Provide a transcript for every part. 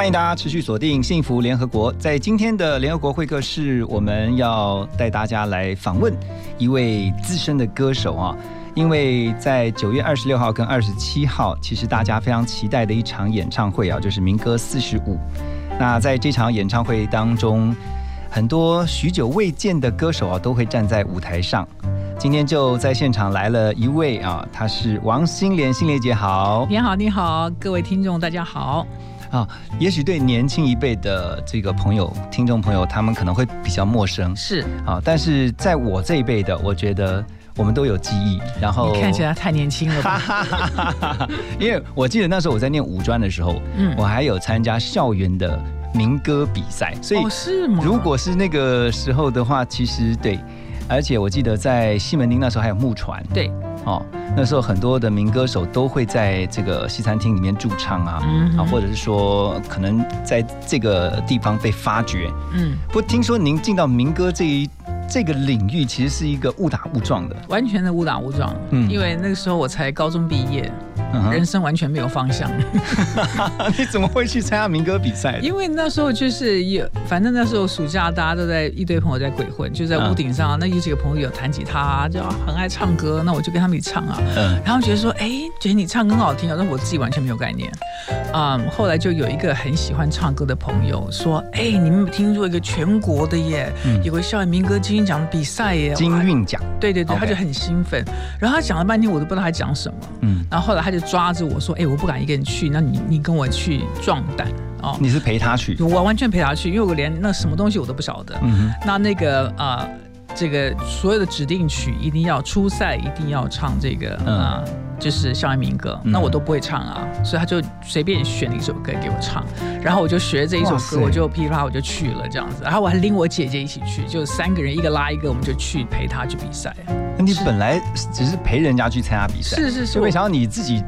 欢迎大家持续锁定幸福联合国。在今天的联合国会客室，我们要带大家来访问一位资深的歌手啊。因为在九月二十六号跟二十七号，其实大家非常期待的一场演唱会啊，就是民歌四十五。那在这场演唱会当中，很多许久未见的歌手啊，都会站在舞台上。今天就在现场来了一位啊，他是王心莲，心莲姐好。你好，你好，各位听众，大家好。啊，也许对年轻一辈的这个朋友、听众朋友，他们可能会比较陌生是啊。但是在我这一辈的，我觉得我们都有记忆。然后你看起来太年轻了吧？因为我记得那时候我在念五专的时候，嗯我还有参加校园的民歌比赛，所以哦，是吗？如果是那个时候的话，其实对，而且我记得在西门町那时候还有木船对，哦，那时候很多的民歌手都会在这个西餐厅里面驻唱啊，嗯啊，或者是说可能在这个地方被发掘。嗯，不过听说您进到民歌这一这个领域，其实是一个误打误撞的。完全的误打误撞。嗯因为那个时候我才高中毕业，嗯人生完全没有方向。你怎么会去参加民歌比赛？因为那时候就是有，反正那时候暑假大家都在一堆朋友在鬼混，就在屋顶上。那有几个朋友有弹吉他，就很爱唱歌，那我就跟他们一起唱啊。嗯然后觉得说，哎，觉得你唱歌很好听啊，但我自己完全没有概念。嗯，后来就有一个很喜欢唱歌的朋友说，哎，你们听说一个全国的耶，嗯有个校园民歌金韵奖的比赛耶，金哇韵奖，对对对，他就很兴奋。然后他讲了半天，我都不知道他讲什么。嗯，然后后来他就抓着我说，哎，我不敢一个人去，那你你跟我去壮胆哦。你是陪他去？我完全陪他去，因为我连那什么东西我都不晓得。那那个啊、呃这个所有的指定曲一定要初赛，一定要唱这个嗯啊、就是校园民歌，嗯那我都不会唱啊，所以他就随便选了一首歌给我唱，然后我就学这一首歌，我就噼里啪啦我就去了这样子，然后我还拎我姐姐一起去，就三个人一个拉一个，我们就去陪他去比赛。那你本来只是陪人家去参加比赛，是是是，我就没想到你自己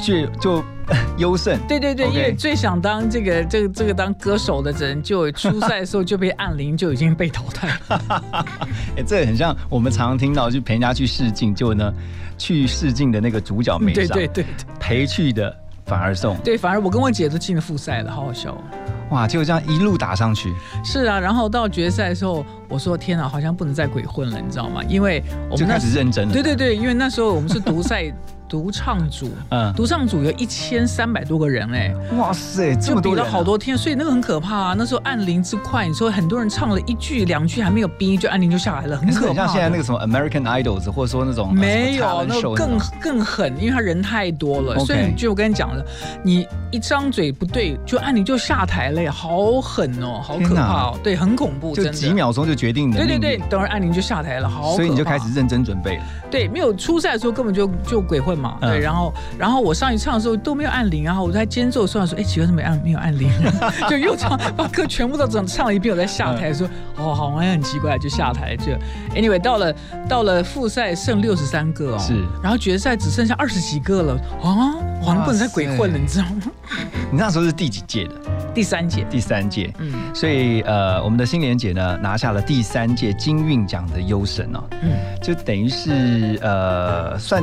就就 优胜。对对对因为最想当这个这个这个当歌手的人，就 初赛的时候就被按铃，就已经被淘汰了。哎，这很像我们常常听到，就陪人家去试镜，就呢去试镜的那个主角没上，对对对对陪去的反而送，对，反而我跟我姐都进了复赛了，好好笑哦。哇，就这样一路打上去，是啊，然后到决赛的时候，我说天哪，好像不能再鬼混了，你知道吗？因为我就开们那始认真了。对对对，因为那时候我们是独赛独唱组，嗯，独唱组有一千三百多个人哎，哇塞，这就比了么多人啊好多天，所以那个很可怕啊。那时候按铃之快，你说很多人唱了一句两句还没有逼，就按铃就下来了，很可怕像现在那个什么 American Idols，或者说那种呃没有，那更更狠，因为他人太多了所以就我跟你讲了，你一张嘴不对，就按铃就下台了耶，好狠哦，好可怕哦，对，很恐怖，就真的。几秒钟就决定你的对对对，等会儿按铃就下台了，好。所以你就开始认真准备了。对，没有初赛的时候根本就就鬼混嘛，嗯。对，然后然后我上去唱的时候都没有按铃，然后我在间奏的时候说，哎，奇怪怎么没按没有按铃，就又唱把歌全部都整唱了一遍，我再下台说，哦，好像很奇怪，就下台就，anyway 到了到了复赛剩六十三个哦，是。然后决赛只剩下二十几个了。啊，好像不能再鬼混了，你知道吗？你那时候是第几届的？第三届，第三届。嗯。所以呃，我们的新莲姐呢拿下了第三届金韵奖的优胜哦，嗯，就等于是呃算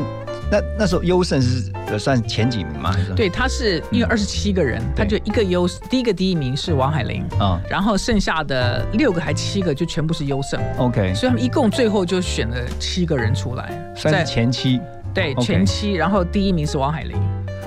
那那时候优胜是呃算前几名吗？还是，对，他是因为二十七个人，他就一个优，第一个第一名是王海玲。嗯然后剩下的六个还七个就全部是优胜，，OK，所以他们一共最后就选了七个人出来，算是前期对前七，然后第一名是王海玲，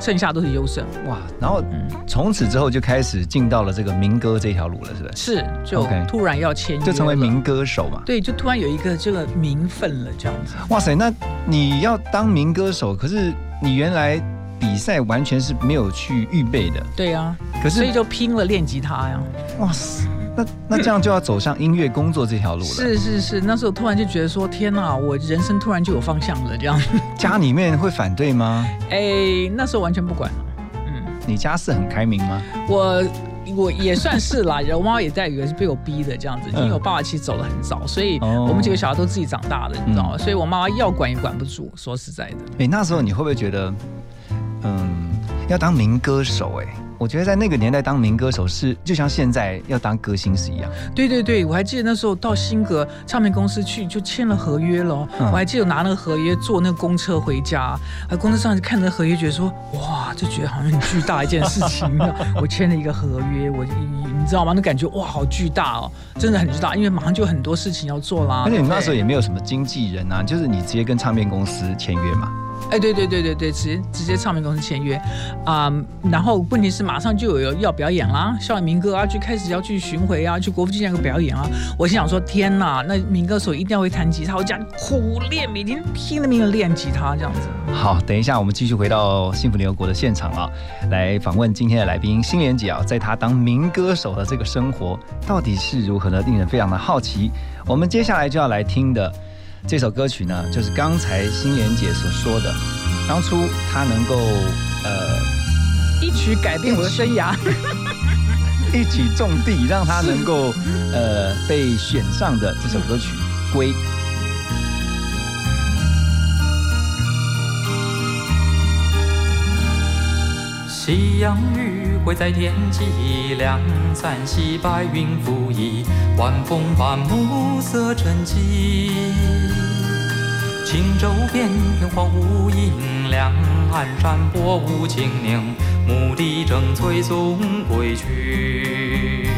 剩下都是优胜，哇，然后嗯，从此之后就开始进到了这个民歌这条路了，是不是？是就突然要签约就成为民歌手嘛。对，就突然有一个这个名分了，这样子。哇塞，那你要当民歌手，可是你原来比赛完全是没有去预备的，对呀、可是所以就拼了练吉他呀。哇塞，那那这样就要走上音乐工作这条路了。是是是，那时候突然就觉得说，天哪，我人生突然就有方向了，这样。家里面会反对吗？哎，那时候完全不管了。嗯，你家是很开明吗？我我也算是啦，我妈妈也在，以为是被我逼的这样子，因为我爸爸其实走得很早，所以我们几个小孩都自己长大的，你知道吗？所以我妈妈要管也管不住，说实在的。哎，那时候你会不会觉得，嗯，要当民歌手？哎。我觉得在那个年代当民歌手是就像现在要当歌星是一样。对对对，我还记得那时候到新格唱片公司去就签了合约了。我还记得拿那个合约坐那个公车回家，啊公车上就看着合约，觉得说哇，就觉得好像很巨大一件事情。我签了一个合约，我你知道吗？那感觉哇，好巨大哦，真的很巨大，因为马上就很多事情要做啦。而且你那时候也没有什么经纪人啊，就是你直接跟唱片公司签约嘛。哎，对对对对对，直接直接唱片公司签约啊，然后问题是马上就有要表演啦，校园民歌啊，就开始要去巡回啊，去国父纪念馆表演啊。我心想说，天哪，那民歌手一定要会弹吉他，我讲苦练，每天拼了命的练吉他这样子。好，等一下我们继续回到幸福联合国的现场啊，来访问今天的来宾新莲姐啊，在她当民歌手的这个生活到底是如何呢？令人非常的好奇。我们接下来就要来听的。这首歌曲呢，就是刚才新莲姐所说的，当初她能够呃一曲改变我的生涯，一曲种地，让她能够呃被选上的这首歌曲《归》。夕阳余会在天际，两三溪白云浮移，晚风伴暮色沉寂。轻舟翩翩荒无影，两岸山波无情凝，牧笛正催送归去。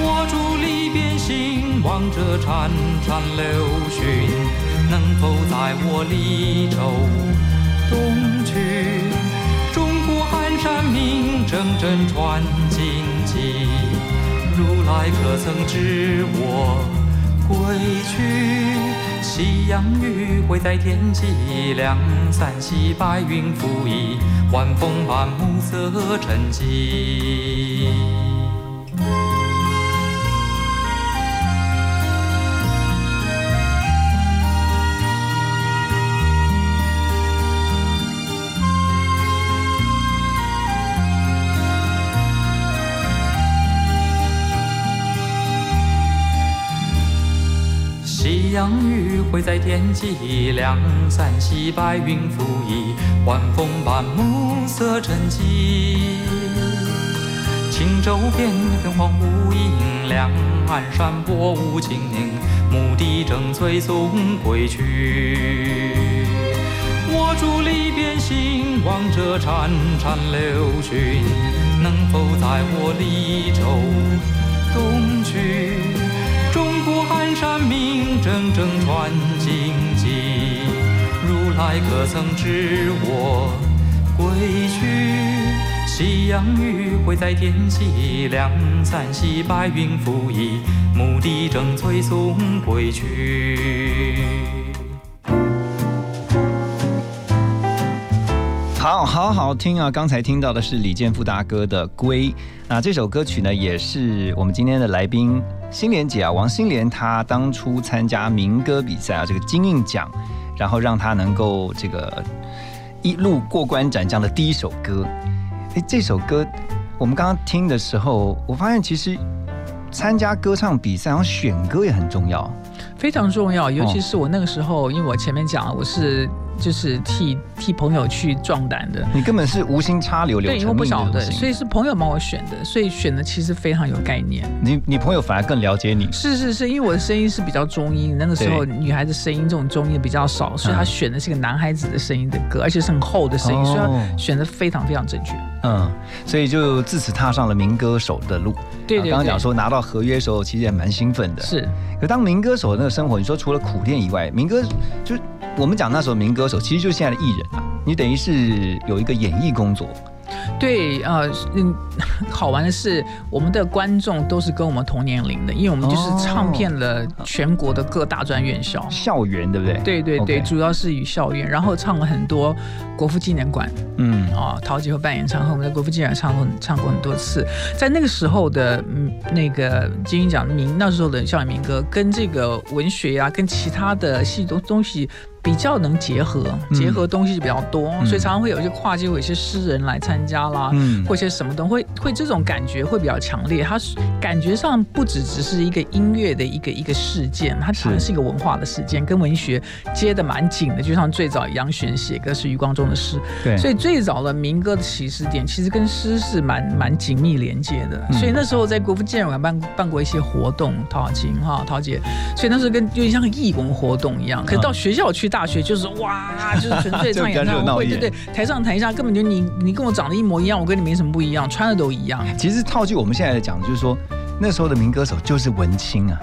我伫篱边心，望着潺潺流讯，能否载我离舟东去？明铮铮传荆棘，如来可曾知我归去？夕阳余晖在天际，两三溪白云浮移，晚风伴暮色沉寂。会在天际，两三袭白云浮移，晚风伴暮色沉寂。轻舟翩翩荒无影，两岸山波无情凝，牧笛正催送归去。我伫篱边心，望着潺潺流讯，能否载我离愁东去？山明铮铮传荆棘，如来可曾知我归去？夕阳余晖在天际，两三溪白云浮移，牧笛正催送归去。好好好听啊！刚才听到的是李健富大哥的《归》，那这首歌曲呢，也是我们今天的来宾。新莲姐啊，王心莲，她当初参加民歌比赛啊，这个金韵奖，然后让她能够这个一路过关斩将的第一首歌。哎，这首歌我们刚刚听的时候，我发现其实参加歌唱比赛，然后选歌也很重要，非常重要。尤其是我那个时候，因为我前面讲，我是。就是替替朋友去壮胆的，你根本是无心插柳，对，因为不晓得，所以是朋友帮我选的，所以选的其实非常有概念。你你朋友反而更了解你，是是是，因为我的声音是比较中音，那个时候女孩子声音这种中音比较少，所以他选的是个男孩子的声音的歌，而且是很厚的声音，所以他选的非常非常正确。嗯，所以就自此踏上了民歌手的路。对对，刚刚讲说拿到合约的时候，其实也蛮兴奋的。是，可当民歌手的那个生活，你说除了苦练以外，民歌就我们讲那时候民歌手，其实就是现在的艺人啊。你等于是有一个演艺工作。对，呃，嗯，好玩的是，我们的观众都是跟我们同年龄的，因为我们就是唱遍了全国的各大专院校、校园，对不对？对对对，主要是与校园，然后唱了很多国父纪念馆，嗯，啊，陶吉和办演唱会，我们在国父纪念馆唱过唱过很多次，在那个时候的嗯那个金鹰奖民那时候的校园民歌，跟这个文学呀，跟其他的戏东东西。比较能结合，嗯结合东西就比较多，嗯所以常常会有一些跨界，会有一些诗人来参加啦。嗯或一些什么东西，会会这种感觉会比较强烈。它是感觉上不只只是一个音乐的一个一个事件，它是好像是一个文化的事件，跟文学接的蛮紧的。就像最早杨玄写歌是余光中的诗，对，所以最早的民歌的起始点其实跟诗是蛮蛮紧密连接的。嗯所以那时候在国父纪念馆办办过一些活动，陶雅琴哈陶姐，所以那时候跟有点像个义工活动一样。可是到学校去，大学就是哇，就是纯粹 唱演唱会，对对，台上台下根本就你你跟我长得一模一样，我跟你没什么不一样，穿的都一样。其实套句我们现在来讲，就是说那时候的民歌手就是文青啊，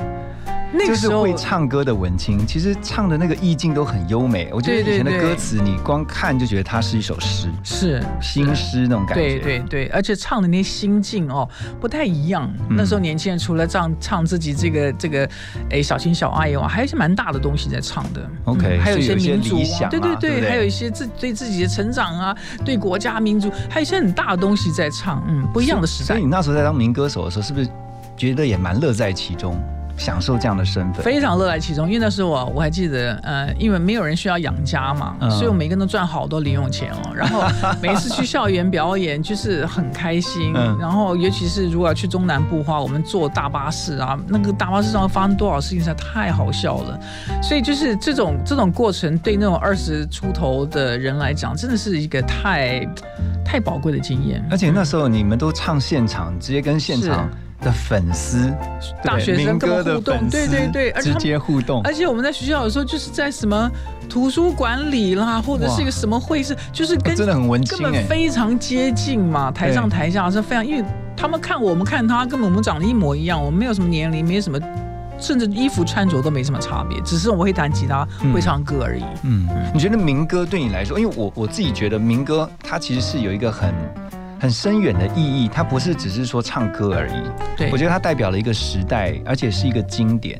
就是那个时候会唱歌的文青，其实唱的那个意境都很优美。我觉得以前的歌词，你光看就觉得它是一首诗，是新诗那种感觉。对对对，而且唱的那些心境哦不太一样。嗯那时候年轻人除了唱唱自己这个这个哎小情小爱以外，还有一些蛮大的东西在唱的。OK，还有一些些民族对，对对还有一些自对自己的成长啊，对国家民族，还有一些很大的东西在唱。嗯，不一样的时代所以。你那时候在当民歌手的时候，是不是觉得也蛮乐在其中，享受这样的身份？非常乐在其中，因为那时候我我还记得，呃，因为没有人需要养家嘛，嗯所以我每个人都赚好多零用钱哦。然后 每一次去校园表演，就是很开心。嗯然后尤其是如果要去中南部的话，我们坐大巴士啊，那个大巴士上发生多少事情，实在太好笑了。所以就是这种这种过程，对那种二十出头的人来讲，真的是一个太太宝贵的经验。而且那时候你们都唱现场，直接跟现场的粉丝、大学生跟我互动对对对而且直接互动。而且我们在学校有时候就是在什么图书馆里啦，或者是一个什么会议室，就是跟真的很文根本非常接近嘛，台上台下是非常，因为他们看我们看他，根本我们长得一模一样，我们没有什么年龄，没有什么。甚至衣服穿着都没什么差别，只是我们会弹吉他、嗯会唱歌而已。嗯，你觉得民歌对你来说，因为我我自己觉得民歌它其实是有一个很很深远的意义，它不是只是说唱歌而已。对，我觉得它代表了一个时代，而且是一个经典。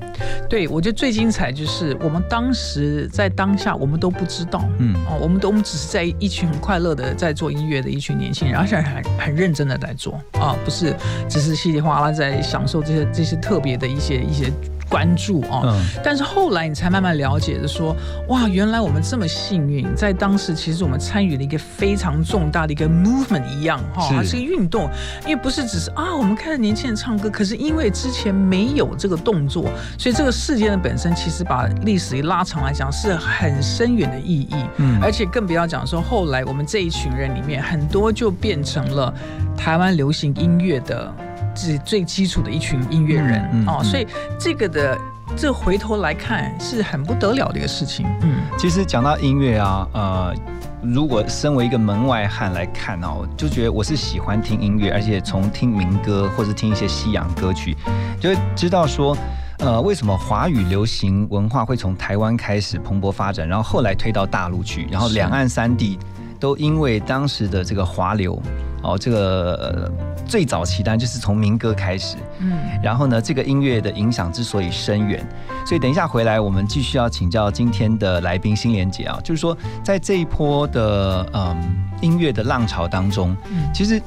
对我觉得最精彩就是我们当时在当下，我们都不知道，嗯。哦，我们都我们只是在一群很快乐的在做音乐的一群年轻人，而且很很认真的在做。啊，不是只是稀里哗啦在享受这些这些特别的一些一些关注哦。嗯但是后来你才慢慢了解的说，哇，原来我们这么幸运，在当时其实我们参与了一个非常重大的一个 movement 一样哈，是它是一个运动，因为不是只是啊，我们看着年轻人唱歌，可是因为之前没有这个动作，所以这个事件的本身其实把历史一拉长来讲是很深远的意义。嗯而且更不要讲说，后来我们这一群人里面，很多就变成了台湾流行音乐的最最基础的一群音乐人、哦，嗯嗯嗯所以这个的这回头来看是很不得了的一个事情。嗯，其实讲到音乐啊，呃，如果身为一个门外汉来看哦，就觉得我是喜欢听音乐，而且从听民歌或者听一些西洋歌曲，就会知道说。呃，为什么华语流行文化会从台湾开始蓬勃发展，然后后来推到大陆去，然后两岸三地都因为当时的这个华流，哦，这个、呃最早期单就是从民歌开始，嗯，然后呢，这个音乐的影响之所以深远，所以等一下回来，我们继续要请教今天的来宾新莲姐啊，就是说，在这一波的嗯音乐的浪潮当中，嗯。其实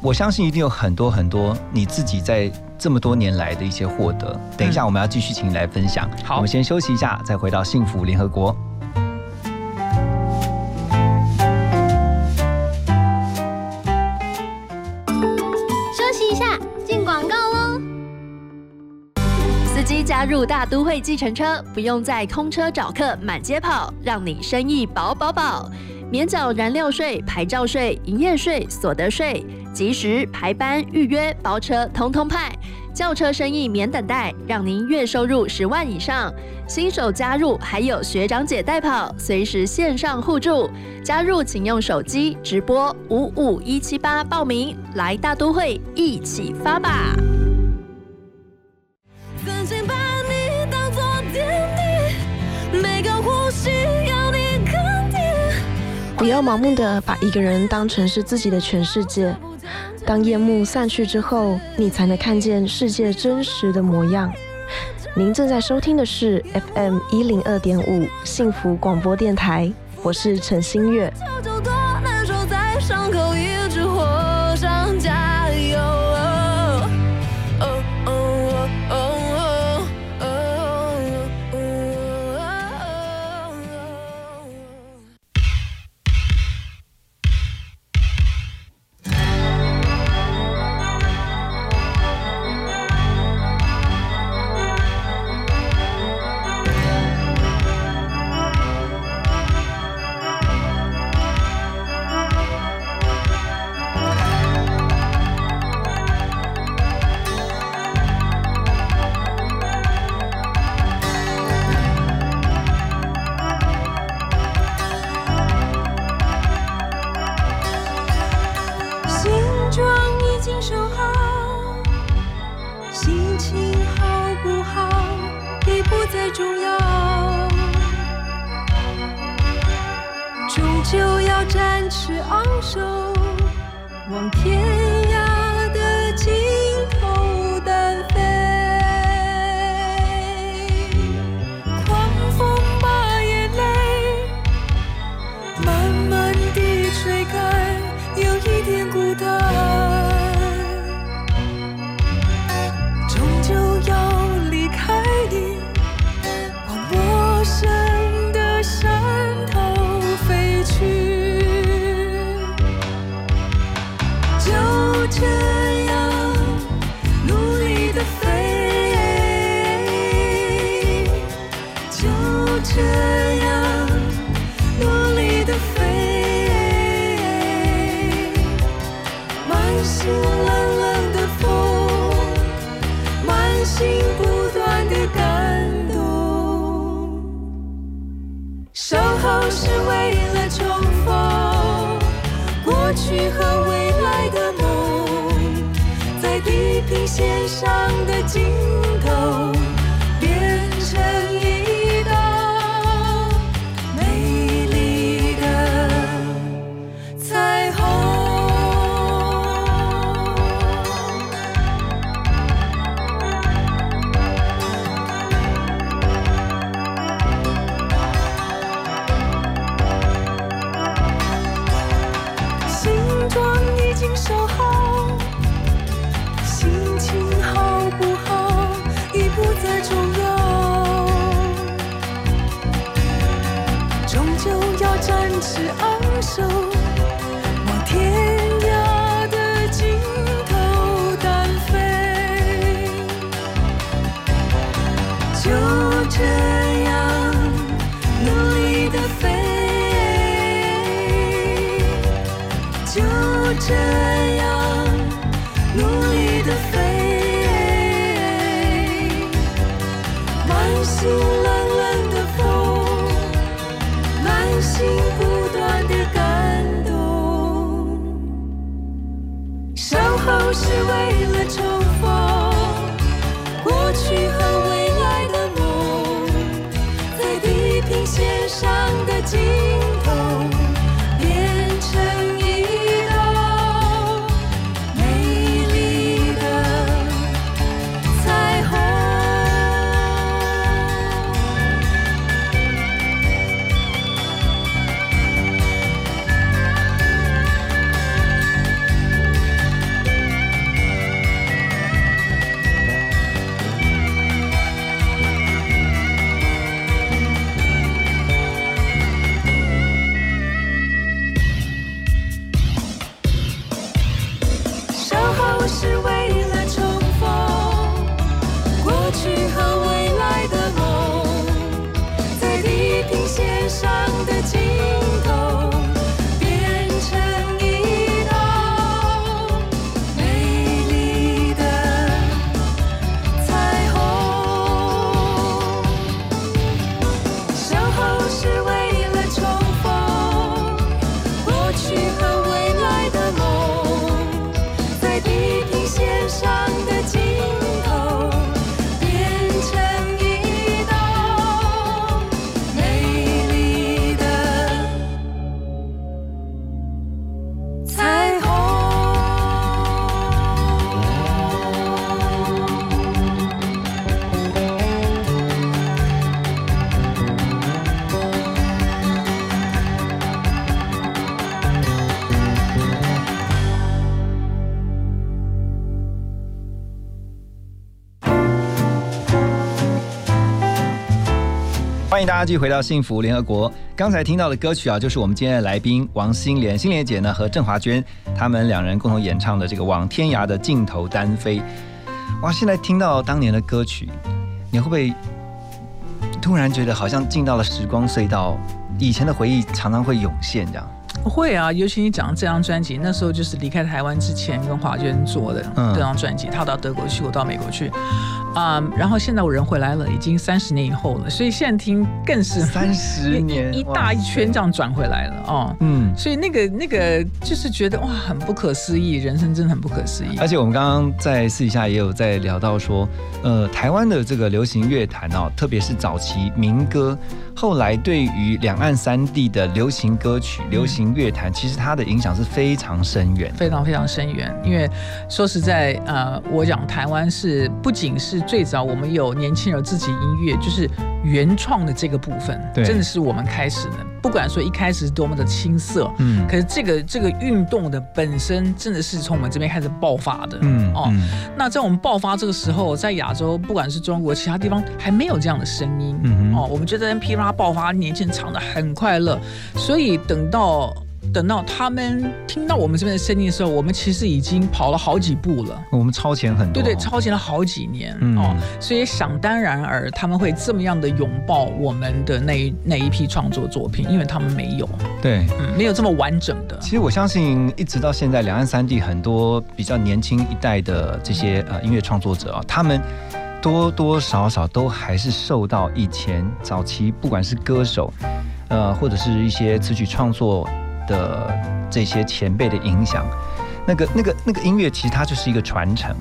我相信一定有很多很多你自己在这么多年来的一些获得。等一下我们要继续请你来分享，好。我们先休息一下，再回到幸福联合国。机加入大都会计程车，不用在空车找客满街跑，让你生意饱饱饱。免缴燃料税、牌照税、营业税、所得税，及时排班预约包车，通通派。轿车生意免等待，让您月收入十万以上。新手加入还有学长姐带跑，随时线上互助。加入请用手机直播五五一七八报名，来大都会一起发吧！不要盲目的把一个人当成是自己的全世界。当夜幕散去之后，你才能看见世界真实的模样。您正在收听的是 FM 一零二点五幸福广播电台，我是陈星月。情好不好已不再重要，终究要展翅昂首，望天的要家继续回到幸福联合国。刚才听到的歌曲啊，就是我们今天的来宾王心莲，心莲姐呢和郑华娟他们两人共同演唱的这个《往天涯的尽头单飞》。哇，现在听到当年的歌曲，你会不会突然觉得好像进到了时光隧道？以前的回忆常常会涌现，这样。会啊，尤其你讲这张专辑，那时候就是离开台湾之前跟华娟做的嗯这张专辑，他到德国去，我到美国去。啊、然后现在我人回来了，已经三十年以后了，所以现在听更是三十 年一一大一圈这样，样转回来了哦。嗯。所以那个那个就是觉得哇，很不可思议，人生真的很不可思议。而且我们刚刚在私底下也有在聊到说，呃，台湾的这个流行乐坛哦，特别是早期民歌，后来对于两岸三地的流行歌曲、流行乐坛，其实它的影响是非常深远。非常非常深远，因为说实在，呃，我讲台湾是不仅是最早我们有年轻人自己音乐，就是原创的这个部分，真的是我们开始的。不管说一开始是多么的青涩，嗯可是这个这个运动的本身真的是从我们这边开始爆发的，嗯哦。嗯那在我们爆发这个时候，在亚洲，不管是中国其他地方，还没有这样的声音。嗯哦，我们觉得噼啪爆发，年轻人唱的很快乐，所以等到等到他们听到我们这边的声音的时候，我们其实已经跑了好几步了。我们超前很多，对对，超前了好几年、嗯哦，所以想当然而他们会这么样的拥抱我们的那一那一批创作作品，因为他们没有，对。嗯，没有这么完整的。其实我相信，一直到现在，两岸三地很多比较年轻一代的这些呃音乐创作者啊，他们多多少少都还是受到以前早期不管是歌手，呃，或者是一些词曲创作的这些前辈的影响。那个、那个、那个音乐，其实它就是一个传承。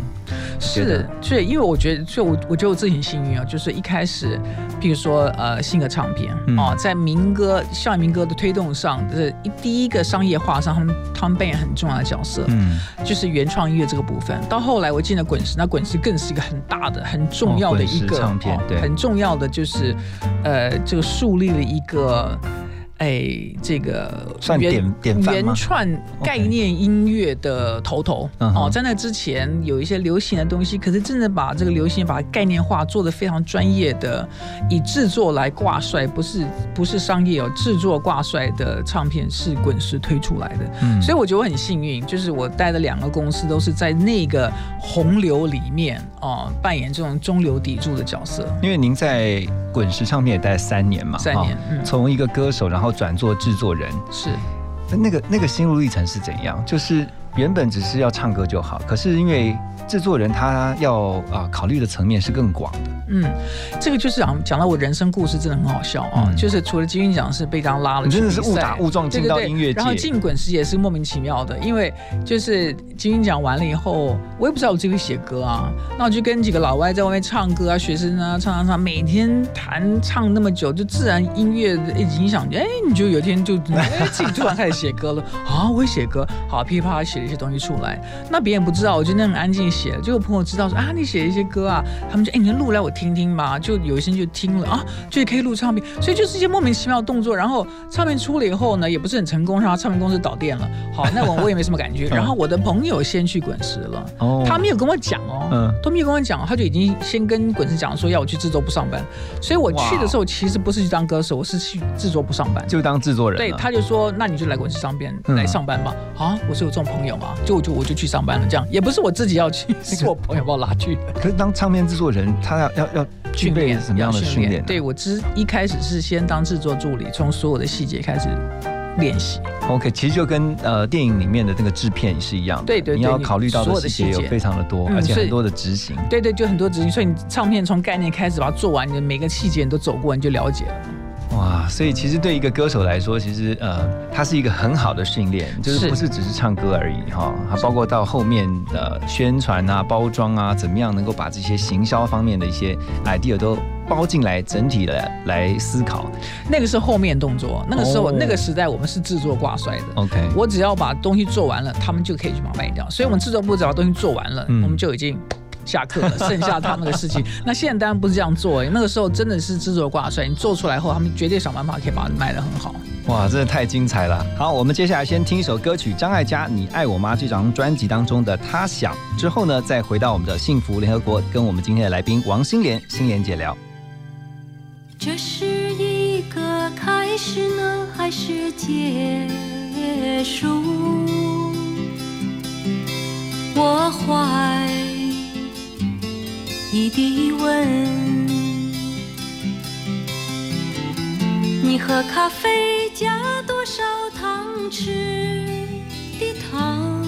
是，所以因为我觉得，所以我我觉得我自己很幸运啊，就是一开始，比如说呃，新的唱片嗯哦，在民歌校园民歌的推动上，这一第一个商业化上，他们他们扮演很重要的角色，嗯，就是原创音乐这个部分。到后来我进了滚石，那滚石更是一个很大的、很重要的一个、哦唱片对很重要的就是呃，这个树立了一个。哎，这个算原原创概念音乐的头头哦，在那之前有一些流行的东西，可是真的把这个流行把概念化，做的非常专业的，以制作来挂帅，不是不是商业哦，制作挂帅的唱片是滚石推出来的。嗯所以我觉得我很幸运，就是我带的两个公司都是在那个洪流里面哦、扮演这种中流砥柱的角色。因为您在滚石唱片也待了三年嘛，三年哈嗯。从一个歌手，然后转做制作人，是。那个那个心路历程是怎样？就是原本只是要唱歌就好，可是因为制作人他要啊、考虑的层面是更广的。嗯，这个就是讲讲到我人生故事，真的很好笑啊、嗯。就是除了金鹰奖是被当拉了真的是误打误撞进到对对。对音乐界。然后进滚石也是莫名其妙的，因为就是金鹰奖完了以后，我也不知道我自己会写歌啊，那我就跟几个老外在外面唱歌啊，学生啊唱唱唱，每天弹唱那么久，就自然音乐的影响，哎，你就有一天就哎自己突然开始写歌了。啊，我会写歌，好噼里啪啦写一些东西出来，那别人不知道，我就那很安静写，结果朋友知道说啊，你写一些歌啊，他们就哎，你就录来我听听吧，就有一些人就听了啊，就可以录唱片，所以就是一些莫名其妙的动作。然后唱片出了以后呢，也不是很成功，然后唱片公司倒店了。好，那我我也没什么感觉。然后我的朋友先去滚石了，哦他没有跟我讲哦，嗯都没有跟我讲，他就已经先跟滚石讲说要我去制作部上班。所以我去的时候其实不是去当歌手，我是去制作部上班。就当制作人。对，他就说，那你就来滚石上边嗯来上班吧。啊，我是有这种朋友嘛，就我就我就去上班了，这样也不是我自己要去，是我朋友把我拉去的。可是当唱片制作人，他要要要具备什么样的训练呢？对我之一开始是先当制作助理，从所有的细节开始练习。OK，其实就跟呃电影里面的那个制片是一样的，对对对你要考虑到所的细节有非常的多，而且很多的执行。对对，就很多执行，所以你唱片从概念开始把它做完，你的每个细节你都走过，你就了解了。哇，所以其实对一个歌手来说，其实呃，它是一个很好的训练，就是是不是只是唱歌而已哈，它包括到后面的宣传啊、包装啊，怎么样能够把这些行销方面的一些 idea 都包进来，整体的来思考。那个是后面动作，那个时候、哦那个时代我们是制作挂帅的。OK，我只要把东西做完了，他们就可以去把它卖掉。所以，我们制作部只要东西做完了，嗯我们就已经下课了，剩下他们的事情。那现在当然不是这样做，那个时候真的是制作挂帅，你做出来后，他们绝对想办法可以把它卖得很好。哇，真的太精彩了！好，我们接下来先听一首歌曲，张艾嘉《你爱我吗》这张专辑当中的《他想》，之后呢，再回到我们的幸福联合国，跟我们今天的来宾王心莲、心莲姐聊。这是一个开始呢，还是结束？我怀你的问。你喝咖啡加多少糖匙的糖？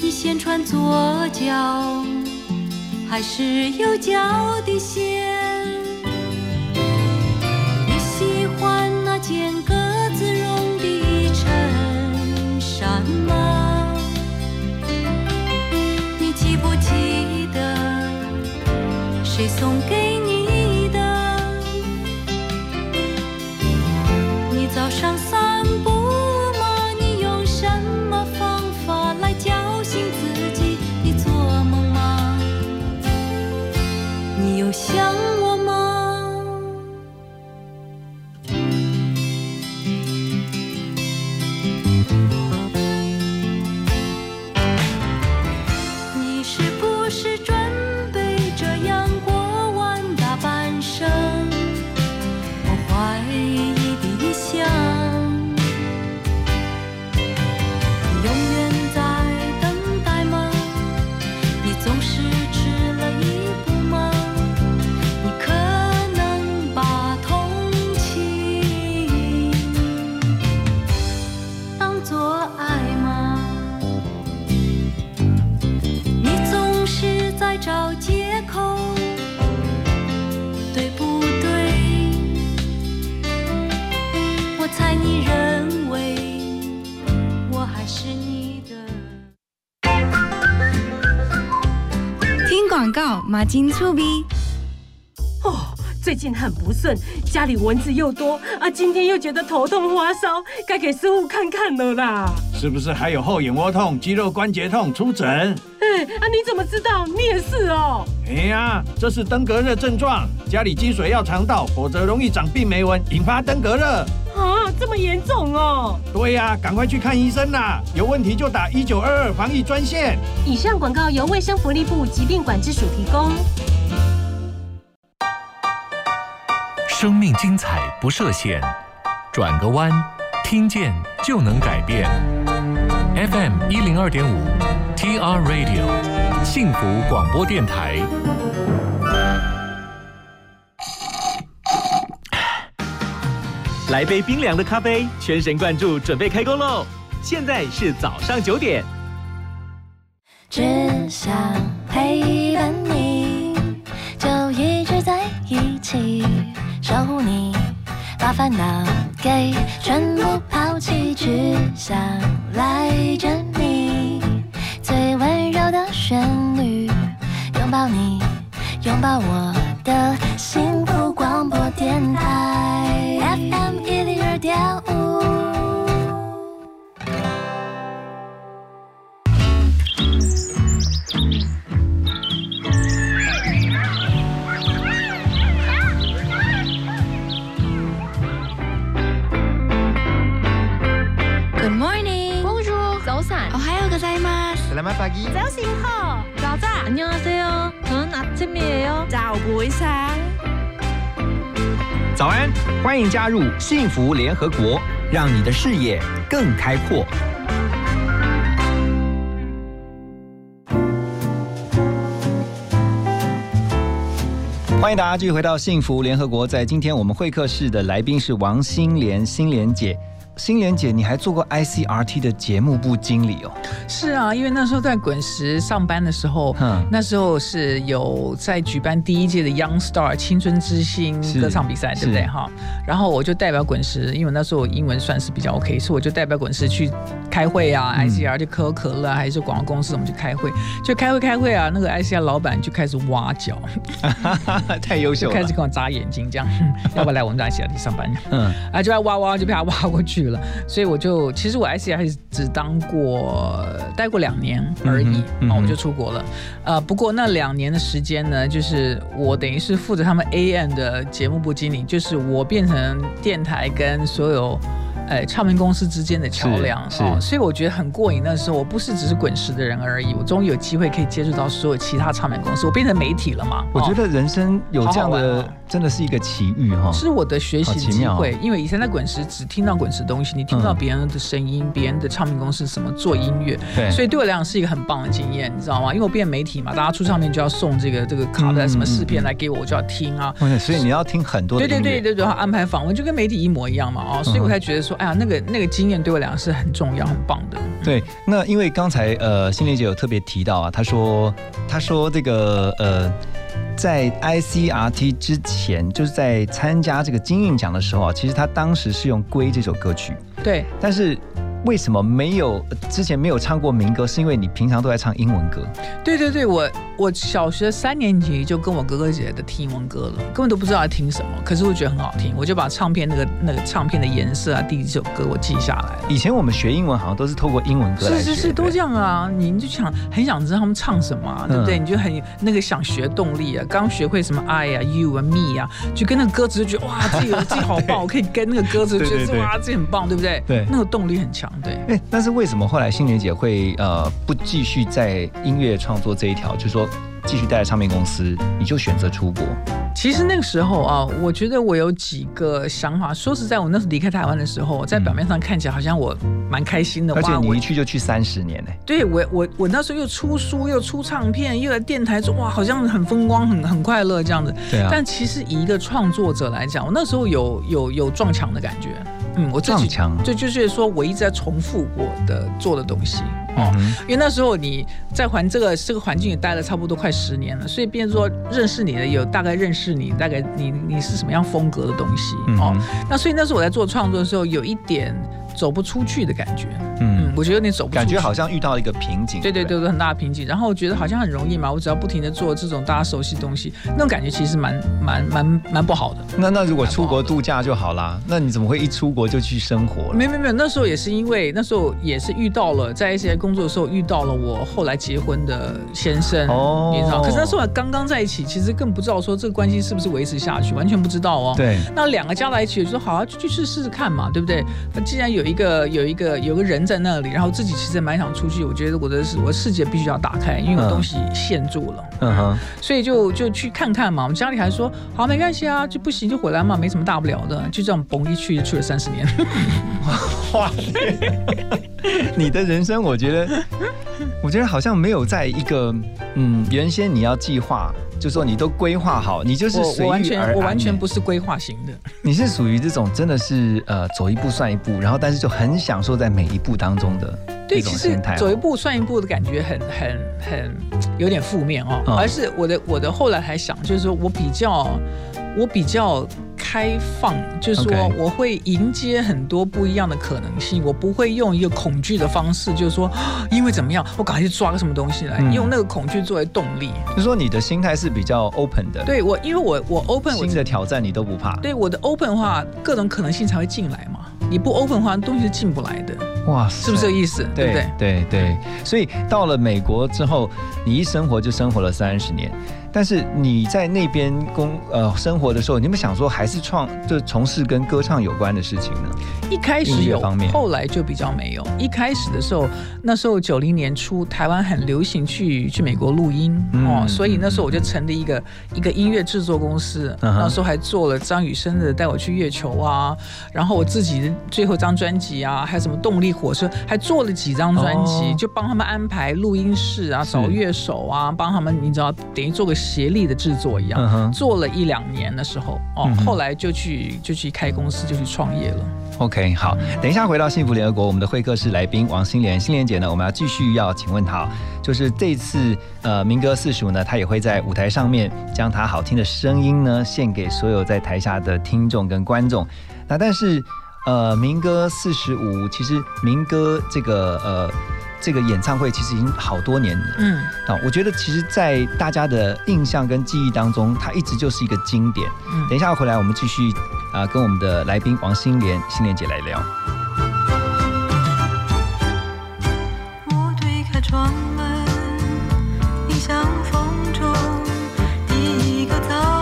你先穿左脚还是右脚的鞋。你喜欢那件格子绒的衬衫吗？谁送给金醋逼。哦，最近很不顺，家里蚊子又多啊，今天又觉得头痛发烧，该给师傅看看了啦。是不是还有后眼窝痛、肌肉关节痛？出诊。哎，啊，你怎么知道？你也是哦。哎呀，这是登革热症状，家里积水要常倒，否则容易长病媒蚊，引发登革热。啊，这么严重哦。对呀、赶快去看医生啦！有问题就打一九二二防疫专线。以上广告由卫生福利部疾病管制署提供。生命精彩不设限，转个弯，听见就能改变。FM 一零二点五，TR Radio，幸福广播电台。来杯冰凉的咖啡，全神贯注，准备开工喽！现在是早上九点。只想陪伴你，就一直在一起，守护你，把烦恼给全部抛弃，只想赖着你，最温柔的旋律，拥抱你，拥抱我的幸福广播电台吗？ Selamat pagi.早醒好，早早。안녕하세요，저는아침이에요。早不一상早安，欢迎加入幸福联合国，让你的视野更开阔。欢迎大家继续回到幸福联合国。在今天我们会客室的来宾是王心莲，心莲姐。 心莲姐，你还做过 ICRT 的节目部经理哦。是啊，因为那时候在滚石上班的时候，嗯那时候是有在举办第一届的 Young Star 青春之星歌唱比赛，对不对哈？然后我就代表滚石，因为那时候我英文算是比较 OK，所以我就代表滚石去开会啊、嗯 i c r 就可口可乐啊还是广告公司，我们去开会，就开会开会啊，那个 ICR 老板就开始挖角，太优秀了就开始。跟我眨眼睛，这样 要不要来我们 ICR 上班？嗯，啊，就要挖挖就被他挖过去了，所以我就其实我 ICS 只当过待过两年而已，啊，我就出国了。呃，不过那两年的时间呢，就是我等于是负责他们 AM 的节目部经理，就是我变成电台跟所有。呃，唱片公司之间的桥梁是哦，所以我觉得很过瘾。那时候我不是只是滚石的人而已，我终于有机会可以接触到所有其他唱片公司，我变成媒体了嘛。我觉哦得人生有这样的真的是一个奇遇哈。是我的学习机会，因为以前在滚石只听到滚石的东西，你听不到嗯别人的声音，别人的唱片公司怎么做音乐，对所以对我来讲是一个很棒的经验，你知道吗？因为我变媒体嘛，大家出唱片就要送这个这个卡带嗯什么试片嗯来给我，我就要听啊。嗯所以你要听很多的对对对对对，安排访问就跟媒体一模一样嘛哦，所以我才觉得说哎呀，那个那个经验对我来讲是很重要、很棒的。对，那因为刚才呃，心莲姐有特别提到啊，她说她说这个呃，在 ICRT 之前，就是在参加这个金韵奖的时候啊，其实她当时是用《归》这首歌曲，对，但是为什么没有之前没有唱过民歌？是因为你平常都在唱英文歌，对对对，我我小学三年级就跟我哥哥姐姐的听英文歌了，根本都不知道在听什么，可是我觉得很好听，我就把唱片那个那个唱片的颜色啊，第一首歌我记下来了。以前我们学英文好像都是透过英文歌是是是，都这样啊！你就想很想知道他们唱什么、啊，对不对？嗯你就很那个想学动力啊，刚学会什么 I 啊、You 啊、Me 啊，就跟那个歌词就觉得哇，自己自己好棒，我可以跟那个歌词觉得哇，自己很棒，对不对？对那个动力很强，对。哎，但是为什么后来心莲姐会呃不继续在音乐创作这一条，就是说继续待在唱片公司，你就选择出国？其实那个时候啊，我觉得我有几个想法。说实在，我那时候离开台湾的时候，在表面上看起来好像我蛮开心的，而且你一去就去三十年呢、对我我我那时候又出书又出唱片又在电台做哇，好像很风光很很快乐这样子。对啊但其实以一个创作者来讲，我那时候有有有撞墙的感觉。嗯，我自己撞墙。就就是说我一直在重复我的做的东西。哦，嗯因为那时候你在环这个这个环境也待了差不多快十年了，所以变成说认识你的有大概认识你大概你你是什么样风格的东西。哦。嗯那所以那时候我在做创作的时候，有一点走不出去的感觉。嗯，我觉得有点走不出去，感觉好像遇到了一个瓶颈。对对不对对很大的瓶颈。然后我觉得好像很容易嘛，我只要不停的做这种大家熟悉的东西，那种感觉其实蛮蛮蛮蛮不好的。那那如果出国度假就好啦，那你怎么会一出国就去生活？没有没有没有，那时候也是因为那时候也是遇到了在一些工作的时候遇到了我后来结婚的先生，哦你知道？可是那时候刚刚在一起，其实更不知道说这个关系是不是维持下去，完全不知道哦。对那两个加在一起，就说好啊，就去试试试看嘛，对不对？那既然有一个有一个有个人在那里，然后自己其实蛮想出去，我觉得我的我的世界必须要打开，因为我东西限住了。嗯哼，所以就就去看看嘛。我们家里还说好没关系啊，就不行就回来嘛，没什么大不了的。就这样嘣一去就去了三十年。哇，你的人生，我觉得，我觉得好像没有在一个嗯，原先你要计划，就说你都规划好，你就是我完全遇而安。我完全不是规划型的。你是属于这种真的是呃走一步算一步，然后但是就很享受在每一步当中的对，这种其实心态哦。走一步算一步的感觉很很很有点负面哦，嗯而是我的我的后来还想，就是说我比较我比较开放，就是说我会迎接很多不一样的可能性，我不会用一个恐惧的方式，就是说啊 因为怎么样，我赶快去抓个什么东西来，嗯用那个恐惧作为动力。就是说你的心态是比较 open 的，对我，因为我我 open 我新的挑战你都不怕。对我的 open 的话，各种可能性才会进来嘛。你不 open 的话，东西是进不来的，哇，是不是这个意思？对不对？对对，所以到了美国之后，你一生活就生活了三十年。但是你在那边工呃生活的时候，你有没有想说还是创就从事跟歌唱有关的事情呢？一开始有方面，后来就比较没有。一开始的时候，那时候九零年初，台湾很流行去去美国录音、嗯哦，所以那时候我就成立一个一个音乐制作公司。嗯那时候还做了张雨生的《带我去月球》啊，然后我自己的最后张专辑啊，还有什么动力火车，还做了几张专辑，哦就帮他们安排录音室啊，找乐手啊，帮他们你知道，等于做个协力的制作一样。嗯做了一两年的时候，哦，后来就去就去开公司，就去创业了。OK，好，等一下回到幸福联合国，我们的会客室来宾王心莲，心莲姐呢，我们要继续要请问她哦，就是这次呃民歌四十五呢，她也会在舞台上面将她好听的声音呢献给所有在台下的听众跟观众。那但是呃民歌四十五，其实民歌这个呃这个演唱会其实已经好多年了。嗯。啊，我觉得其实，在大家的印象跟记忆当中，它一直就是一个经典。嗯等一下回来，我们继续啊、跟我们的来宾王心莲心莲姐来聊。我推开窗门，迎向风中第一个早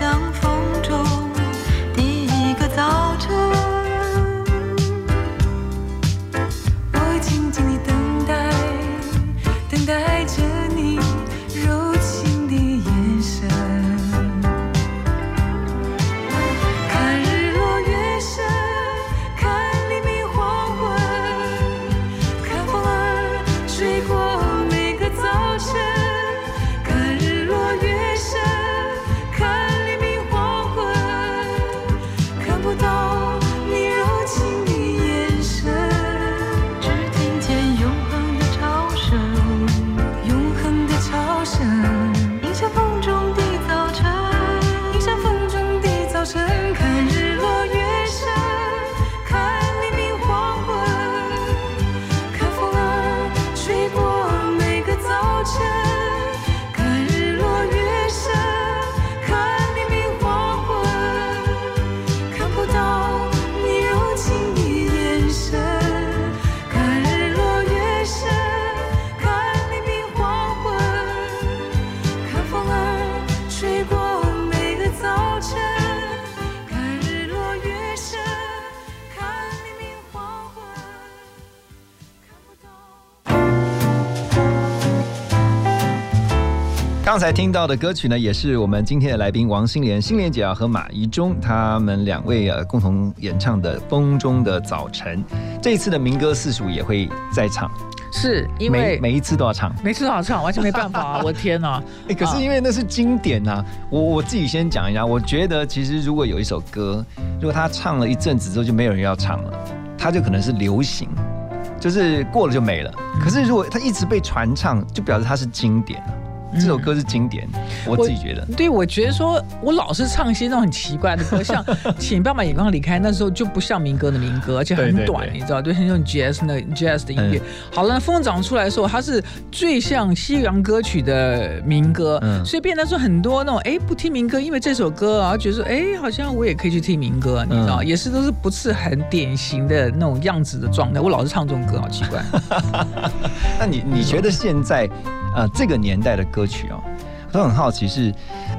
迎刚才听到的歌曲呢，也是我们今天的来宾王心莲、心莲姐啊和马怡中他们两位呃共同演唱的《风中的早晨》。这一次的民歌四十五也会在场，是因为每每一次都要唱。每次都要唱，完全没办法啊！我的天哪！哎、可是因为那是经典呐、我我自己先讲一下，我觉得其实如果有一首歌，如果他唱了一阵子之后就没有人要唱了，他就可能是流行，就是过了就没了。可是如果他一直被传唱，就表示他是经典啊这首歌是经典，我自己觉得。对，我觉得说，我老是唱一些那种很奇怪的歌，像《请爸爸眼光离开》，那时候就不像民歌的民歌，而且很对对短，对你知道，就，很那种 jazz 的 jazz 的音乐。好了，风长出来的时候，它是最像西洋歌曲的民歌，嗯所以变得说很多那种哎不听民歌，因为这首歌啊，觉得说哎好像我也可以去听民歌，你知道，嗯也是都是不是很典型的那种样子的状态。我老是唱这种歌，好奇怪。那你你觉得现在呃这个年代的歌曲哦，我都很好奇是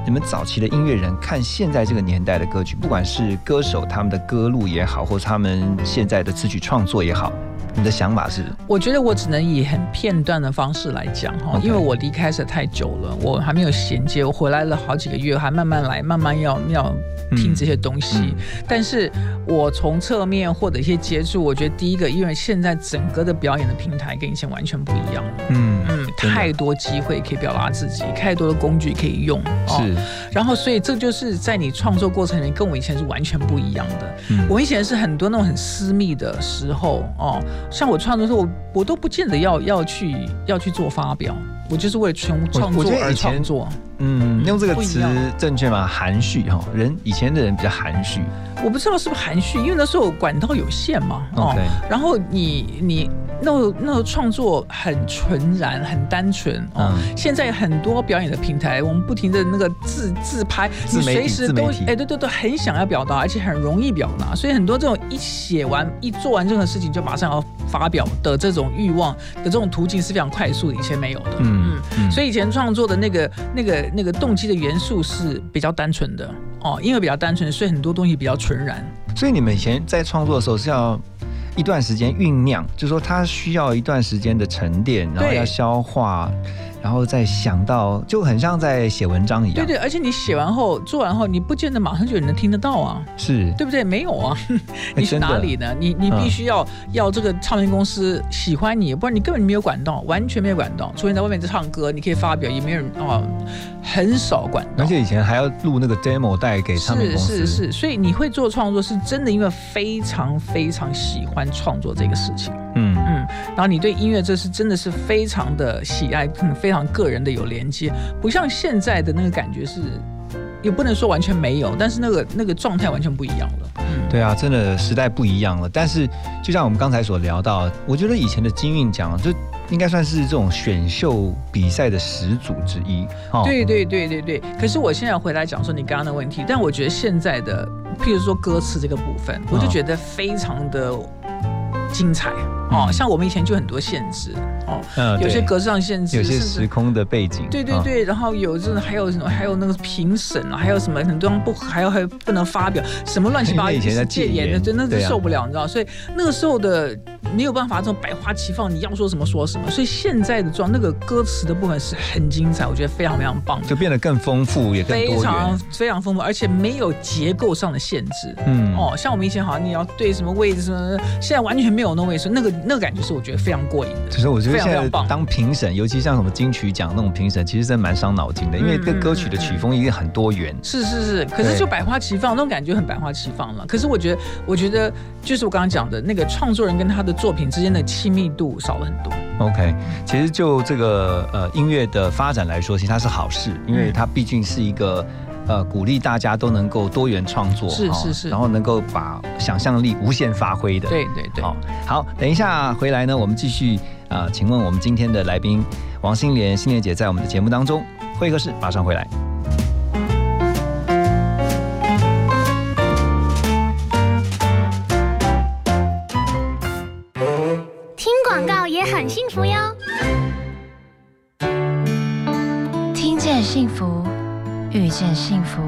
你们早期的音乐人看现在这个年代的歌曲，不管是歌手他们的歌路也好，或者他们现在的词曲创作也好，你的想法是？我觉得我只能以很片段的方式来讲哈因为我离开实在太久了，我还没有衔接，我回来了好几个月，还慢慢来，慢慢要要听这些东西。嗯但是我从侧面或者一些接触，我觉得第一个，因为现在整个的表演的平台跟以前完全不一样了。嗯嗯，太多机会可以表达自己，太多的工具可以用。哦是，然后所以这就是在你创作过程里面跟我以前是完全不一样的。嗯我以前是很多那种很私密的时候哦，像我创作的时候，我我都不见得要要去要去做发表，我就是为了创创作而创作。嗯，用这个词正确吗？含蓄哈，人以前的人比较含蓄。我不知道是不是含蓄，因为那时候管道有限嘛，哦 OK 然后你你那那创作很纯然、很单纯哦。嗯现在很多表演的平台，我们不停的那个自自拍，你随时都哎对对对，很想要表达，而且很容易表达，所以很多这种一写完一做完任何事情就马上要发表的这种欲望的这种途径是非常快速的，以前没有的。嗯嗯所以以前创作的那个、那个、那个动机的元素是比较单纯的哦，因为比较单纯，所以很多东西比较纯然。所以你们以前在创作的时候是要一段时间酝酿，就是说它需要一段时间的沉淀，然后要消化。然后再想到，就很像在写文章一样。对对，而且你写完后、做完后，你不见得马上就能听得到啊，是，对不对？没有啊，你是哪里呢？你你嗯必须要要这个唱片公司喜欢你，不然你根本没有管道，完全没有管道。除非你在外面在唱歌，你可以发表，也没有人哦，很少管道。而且以前还要录那个 demo 带给唱片是公司。是是，所以你会做创作，是真的因为非常非常喜欢创作这个事情，嗯嗯，然后你对音乐这是真的是非常的喜爱，嗯，非常个人的有连接，不像现在的那个感觉是，也不能说完全没有，但是那个那个状态完全不一样了，嗯，对啊，真的时代不一样了。但是就像我们刚才所聊到，我觉得以前的金韵奖就应该算是这种选秀比赛的始祖之一。哦，对对对对对。可是我现在回来讲说你刚刚的问题，但我觉得现在的，譬如说歌词这个部分，我就觉得非常的精彩哦。嗯像我们以前就很多限制哦，有些格式上限制，有些时空的背景。啊对对对，然后有这种还有什么，还有那个评审啊，还有什么很多不还有还有不能发表什么乱七八糟，以前在戒严的，真的是受不了，你知道？所以那个时候的没有办法这种百花齐放，你要说什么说什么。所以现在的状那个歌词的部分是很精彩，我觉得非常非常棒的。就变得更丰富，也更多非常。非常丰富，而且没有结构上的限制。嗯哦，像我们以前好像你要对什么位置什么，现在完全没有那位置，那个那个感觉是我觉得非常过瘾的。其实我觉得现在当评审，尤其像什么金曲奖那种评审，其实真的蛮伤脑筋的，因为这歌曲的曲风一定很多元。是是是，可是就百花齐放那种感觉很百花齐放了。可是我觉得，我觉得就是我刚刚讲的那个创作人跟他的作品之间的亲密度少了很多。OK，其实就这个呃音乐的发展来说，其实它是好事，因为它毕竟是一个。呃，鼓励大家都能够多元创作，哦是是是然后能够把想象力无限发挥的。对对对，好，好，等一下回来呢，我们继续啊、呃请问我们今天的来宾王心莲，心莲姐在我们的节目当中会客室，马上回来。幸福，遇见幸福。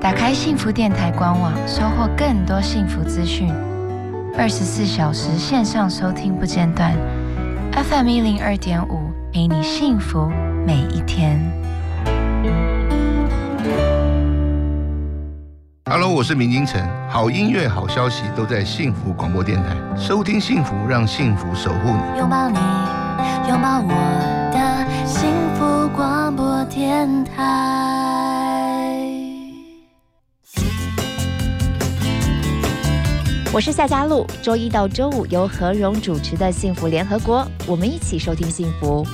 打开幸福电台官网，收获更多幸福资讯。二十四小时线上收听不间断，FM 一零二点五，陪你幸福每一天。Hello，我是明金城。好音乐、好消息都在幸福广播电台，收听幸福，让幸福守护你。拥抱你，拥抱我广播电台。我是夏佳璐，周一到周五由何荣主持的《幸福联合国》，我们一起收听幸福。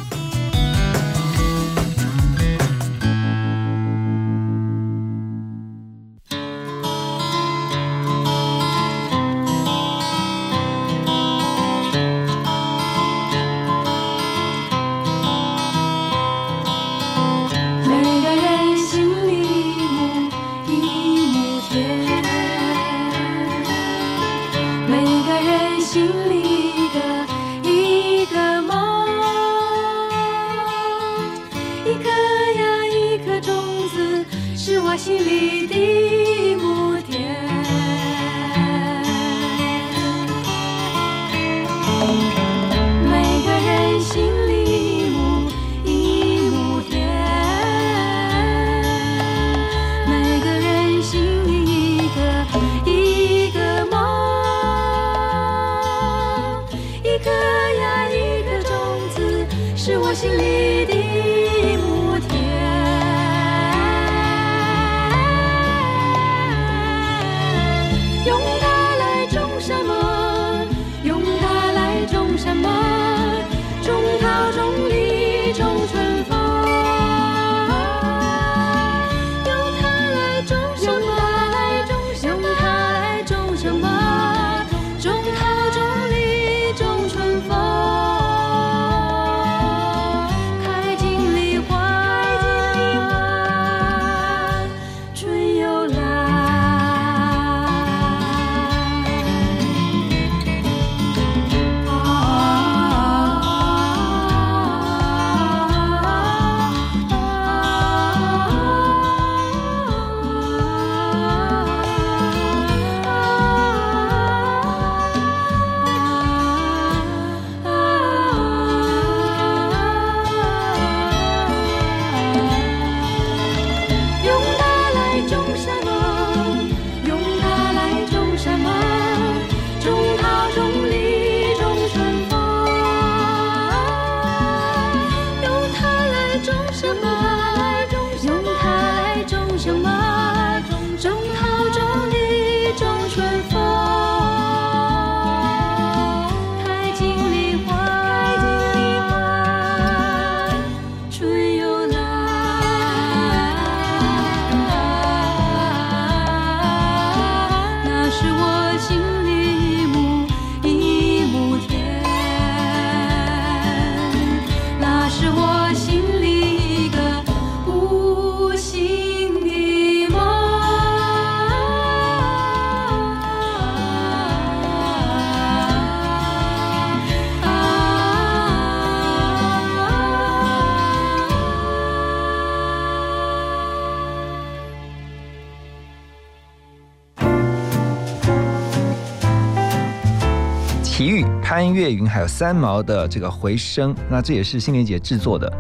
潘越云还有三毛的这个回声，那这也是新莲姐制作的。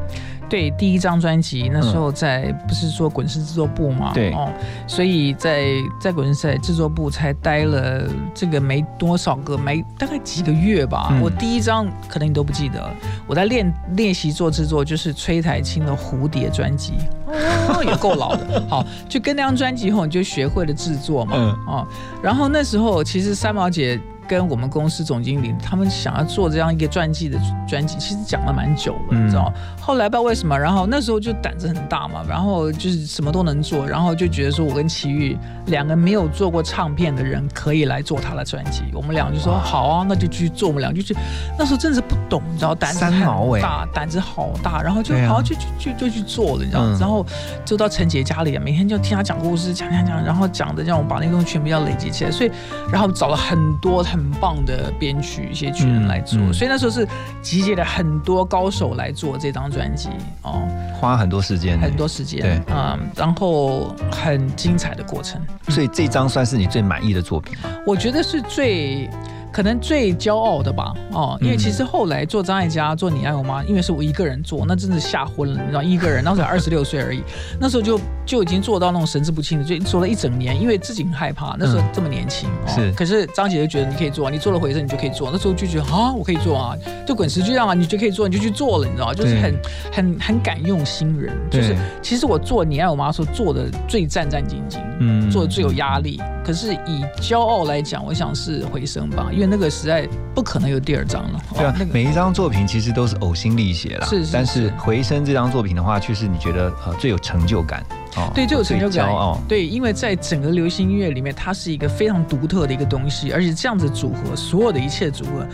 对，第一张专辑那时候在不是说滚石制作部嘛，对哦，所以在在滚石在制作部才待了这个没多少个，没大概几个月吧。嗯我第一张可能你都不记得，我在练练习做制作，就是崔台青的《蝴蝶》专辑，哦，也够老的。好，就跟那张专辑以后，你就学会了制作嘛，嗯哦，然后那时候其实三毛姐。跟我们公司总经理他们想要做这样一个传记的专辑，其实讲了蛮久了，嗯你知道吗？后来不知道为什么，然后那时候就胆子很大嘛，然后就是什么都能做，然后就觉得说我跟齐豫两个没有做过唱片的人可以来做他的专辑，我们俩就说好啊，那就去做，我们俩就去。那时候真的是不懂，你知道，胆子很大，胆子好大，然后就好就就就就去做了，你知道嗯？然后就到陈杰家里，每天就听他讲故事，讲讲讲，然后讲的让我把那个东西全部要累积起来，所以然后找了很多很棒的编曲一些曲人来做，嗯。嗯所以那时候是集结了很多高手来做这张专辑哦，花很多时间，很多时间，对。嗯，然后很精彩的过程，所以这张算是你最满意的作品吗？我觉得是最。可能最骄傲的吧，哦，因为其实后来做张艾嘉、做你爱我吗？因为是我一个人做，那真是吓昏了，你知道，一个人，那时候 二十六岁而已，那时候就就已经做到那种神志不清的，就做了一整年，因为自己很害怕，那时候嗯这么年轻，哦是可是张姐就觉得你可以做，你做了回声你就可以做，那时候就觉得啊，我可以做啊，就滚石就这样啊，你就可以做，你就去做了，你知道吗？就是很很很敢用新人，就是其实我做你爱我妈的时候做的最战战兢兢，嗯做的最有压力。可是以骄傲来讲，我想是回声吧，因为那个实在不可能有第二张了。对啊哦那，个每一张作品其实都是呕心沥血啦。是是但是是《回声》这张作品的话，却是你觉得呃最有成就感哦，对，最有成就感。最骄傲。对，因为在整个流行音乐里面，它是一个非常独特的一个东西，而且这样子组合，所有的一切组合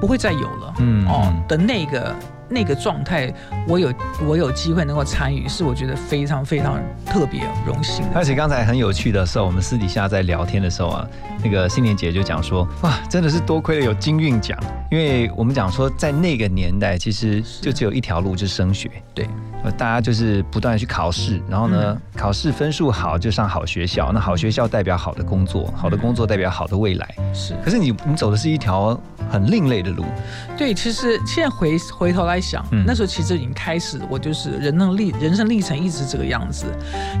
不会再有了。嗯哦嗯的那个那个状态，我有我有机会能够参与，是我觉得非常非常特别荣幸的。而且刚才很有趣的时候，我们私底下在聊天的时候啊，那个新年姐就讲说，哇，真的是多亏了有金韵奖，因为我们讲说在那个年代，其实就只有一条路，就是升学。对，呃，大家就是不断的去考试，然后呢，嗯考试分数好就上好学校，那好学校代表好的工作，好的工作代表好的未来。是，可是你你走的是一条很另类的路，对，其实现在回回头来想，嗯那时候其实已经开始，我就是人生历人生历程一直这个样子，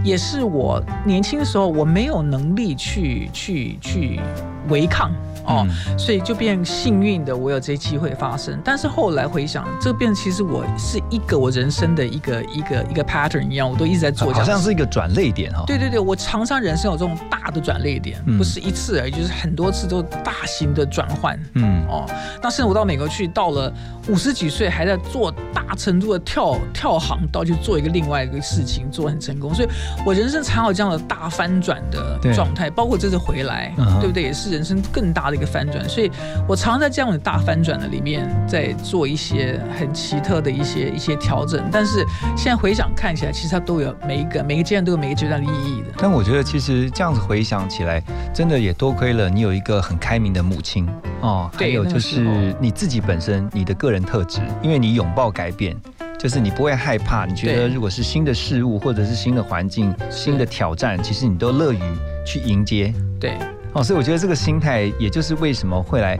也是我年轻的时候我没有能力去去去违抗。哦，嗯所以就变幸运的，我有这些机会发生。但是后来回想，这变其实我是一个我人生的一个一个一个 pattern 一样，我都一直在做这好。像是一个转类点哈。对对对，我常常人生有这种大的转捩点，嗯不是一次而已，就是很多次都大型的转换。嗯哦，那甚至我到美国去，到了五十几岁还在做大程度的跳跳航道，去做一个另外一个事情，做很成功。所以我人生常有这样的大翻转的状态，包括这次回来，嗯对不对？也是人生更大的一个翻转。所以我常在这样的大翻转的里面，在做一些很奇特的一些一些调整。但是现在回想看起来，其实它都有每一个每个阶段都有每个阶段的意义的。但我觉得其实这样子回想起来，真的也多亏了你有一个很开明的母亲哦，还有就是你自己本身你的个人特质，因为你拥抱改变，就是你不会害怕，你觉得如果是新的事物或者是新的环境、新的挑战，其实你都乐于去迎接对。哦，所以我觉得这个心态，也就是为什么会来。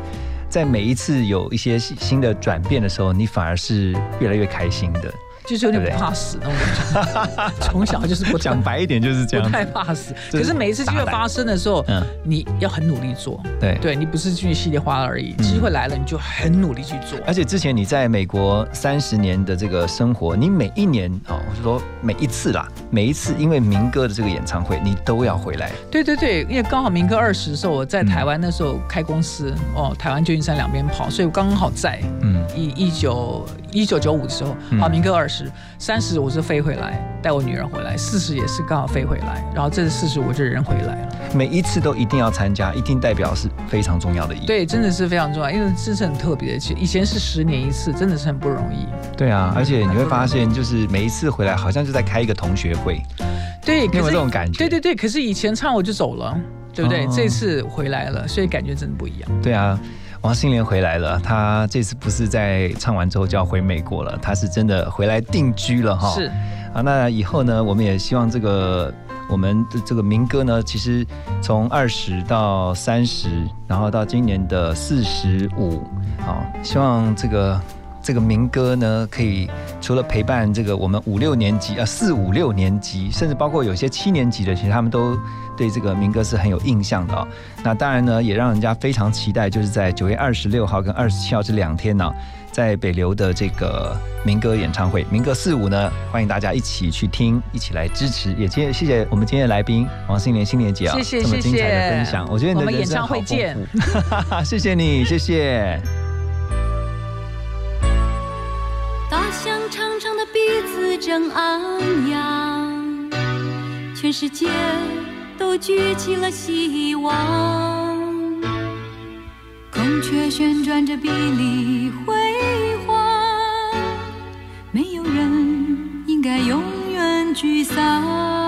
在每一次有一些新的转变的时候，你反而是越来越开心的。就是有点不怕死那种感觉，从小就是不讲白一点就是这样不太怕死。可是每一次机会发生的时候，嗯你要很努力做。对对你不是去稀里哗啦而已，嗯机会来了你就很努力去做。而且之前你在美国三十年的这个生活，你每一年哦，我是说每一次啦，每一次因为民歌的这个演唱会，你都要回来。对对对，因为刚好民歌二十的时候，我在嗯台湾那时候开公司，哦，台湾旧金山两边跑，所以我刚刚好在。嗯，一一九一九九五的时候，嗯啊，民歌二十，三十我是飞回来带我女儿回来，四十也是刚好飞回来，然后这是四十我就人回来了。每一次都一定要参加，一定代表是非常重要的意义。对，真的是非常重要，因为这是很特别的，以前是十年一次，真的是很不容易。对啊，而且你会发现，就是每一次回来，好像就在开一个同学会。对，你有没有这种感觉对对对，可是以前唱我就走了，对不对？哦这次回来了，所以感觉真的不一样。对啊，王心莲回来了，她这次不是在唱完之后就要回美国了，她是真的回来定居了哈。是啊，那以后呢，我们也希望这个我们的这个民歌呢，其实从二十到三十，然后到今年的四十五，好，希望这个这个民歌呢，可以除了陪伴这个我们五六年级啊，四五六年级，甚至包括有些七年级的，其实他们都对这个民歌是很有印象的哦。那当然呢，也让人家非常期待，就是在九月二十六号跟二十七号这两天呢、在北流的这个民歌演唱会，民歌四五呢，欢迎大家一起去听，一起来支持。也谢谢谢我们今天的来宾王心莲心莲姐啊，谢谢这么精彩的谢谢分享，我觉得你的我们人生演唱会好丰见富 谢谢你，谢谢。大象长长的鼻子正昂扬，全世界都举起了希望。孔雀旋转着碧丽辉煌，没有人应该永远沮丧。